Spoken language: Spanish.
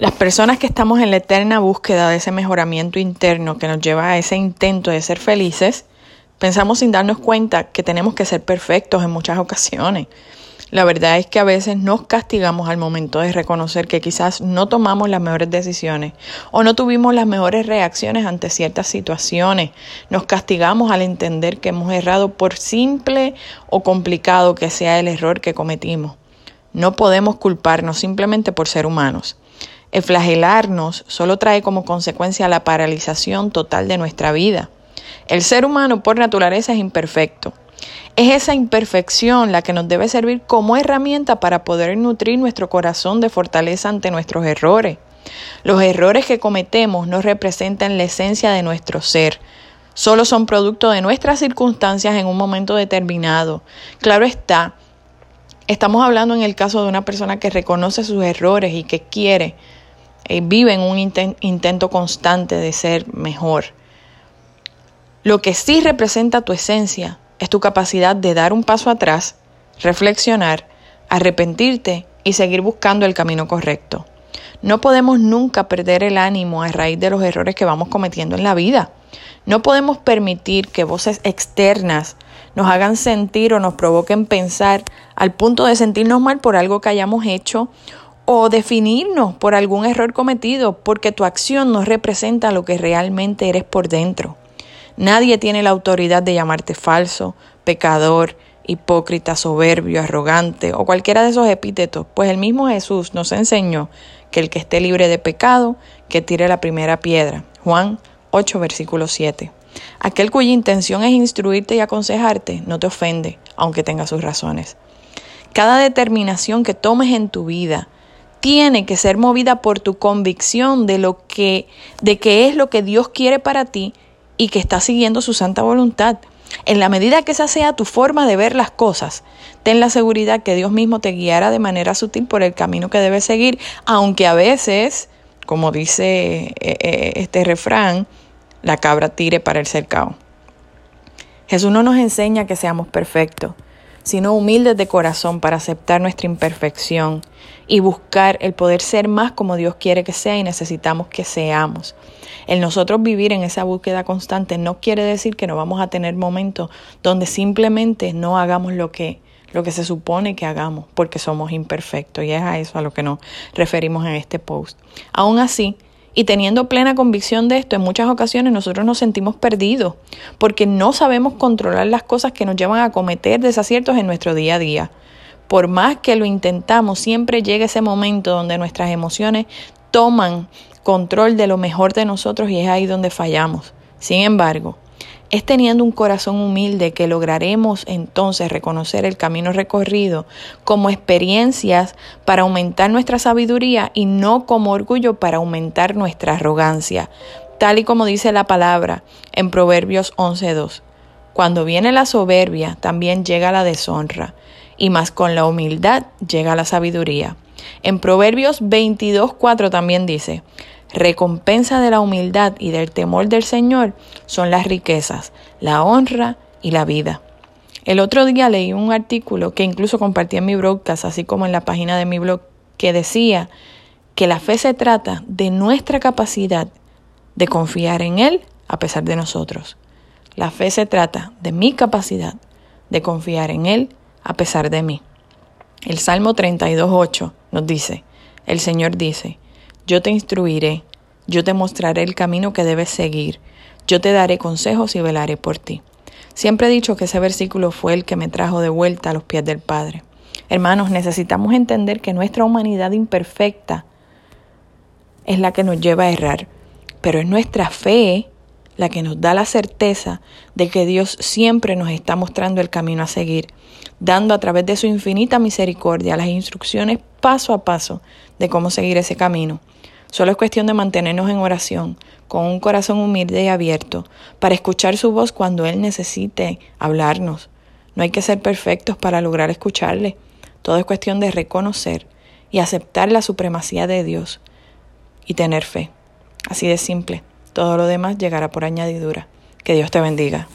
Las personas que estamos en la eterna búsqueda de ese mejoramiento interno que nos lleva a ese intento de ser felices, pensamos sin darnos cuenta que tenemos que ser perfectos en muchas ocasiones. La verdad es que a veces nos castigamos al momento de reconocer que quizás no tomamos las mejores decisiones o no tuvimos las mejores reacciones ante ciertas situaciones. Nos castigamos al entender que hemos errado por simple o complicado que sea el error que cometimos. No podemos culparnos simplemente por ser humanos. El flagelarnos solo trae como consecuencia la paralización total de nuestra vida. El ser humano por naturaleza es imperfecto. Es esa imperfección la que nos debe servir como herramienta para poder nutrir nuestro corazón de fortaleza ante nuestros errores. Los errores que cometemos no representan la esencia de nuestro ser, solo son producto de nuestras circunstancias en un momento determinado. Claro está, estamos hablando en el caso de una persona que reconoce sus errores y que quiere eh, vive en un intento constante de ser mejor. Lo que sí representa tu esencia es tu capacidad de dar un paso atrás, reflexionar, arrepentirte y seguir buscando el camino correcto. No podemos nunca perder el ánimo a raíz de los errores que vamos cometiendo en la vida. No podemos permitir que voces externas nos hagan sentir o nos provoquen pensar al punto de sentirnos mal por algo que hayamos hecho o definirnos por algún error cometido, porque tu acción no representa lo que realmente eres por dentro. Nadie tiene la autoridad de llamarte falso, pecador, hipócrita, soberbio, arrogante o cualquiera de esos epítetos, pues el mismo Jesús nos enseñó que el que esté libre de pecado, que tire la primera piedra. Juan 8, versículo 7. Aquel cuya intención es instruirte y aconsejarte no te ofende, aunque tenga sus razones. Cada determinación que tomes en tu vida, tiene que ser movida por tu convicción de lo que de qué es lo que Dios quiere para ti y que está siguiendo su santa voluntad. En la medida que esa sea tu forma de ver las cosas, ten la seguridad que Dios mismo te guiará de manera sutil por el camino que debes seguir, aunque a veces, como dice eh, eh, este refrán, la cabra tire para el cercado. Jesús no nos enseña que seamos perfectos sino humildes de corazón para aceptar nuestra imperfección y buscar el poder ser más como Dios quiere que sea y necesitamos que seamos. El nosotros vivir en esa búsqueda constante no quiere decir que no vamos a tener momentos donde simplemente no hagamos lo que lo que se supone que hagamos porque somos imperfectos y es a eso a lo que nos referimos en este post. Aún así, y teniendo plena convicción de esto, en muchas ocasiones nosotros nos sentimos perdidos porque no sabemos controlar las cosas que nos llevan a cometer desaciertos en nuestro día a día. Por más que lo intentamos, siempre llega ese momento donde nuestras emociones toman control de lo mejor de nosotros y es ahí donde fallamos. Sin embargo, es teniendo un corazón humilde que lograremos entonces reconocer el camino recorrido como experiencias para aumentar nuestra sabiduría y no como orgullo para aumentar nuestra arrogancia, tal y como dice la palabra en Proverbios 11.2. Cuando viene la soberbia, también llega la deshonra, y más con la humildad llega la sabiduría. En Proverbios 22.4 también dice, Recompensa de la humildad y del temor del Señor son las riquezas, la honra y la vida. El otro día leí un artículo que incluso compartí en mi broadcast, así como en la página de mi blog, que decía que la fe se trata de nuestra capacidad de confiar en Él a pesar de nosotros. La fe se trata de mi capacidad de confiar en Él a pesar de mí. El Salmo 32.8 nos dice, el Señor dice, yo te instruiré, yo te mostraré el camino que debes seguir, yo te daré consejos y velaré por ti. Siempre he dicho que ese versículo fue el que me trajo de vuelta a los pies del Padre. Hermanos, necesitamos entender que nuestra humanidad imperfecta es la que nos lleva a errar, pero es nuestra fe la que nos da la certeza de que Dios siempre nos está mostrando el camino a seguir, dando a través de su infinita misericordia las instrucciones paso a paso de cómo seguir ese camino. Solo es cuestión de mantenernos en oración, con un corazón humilde y abierto, para escuchar su voz cuando Él necesite hablarnos. No hay que ser perfectos para lograr escucharle. Todo es cuestión de reconocer y aceptar la supremacía de Dios y tener fe. Así de simple. Todo lo demás llegará por añadidura. Que Dios te bendiga.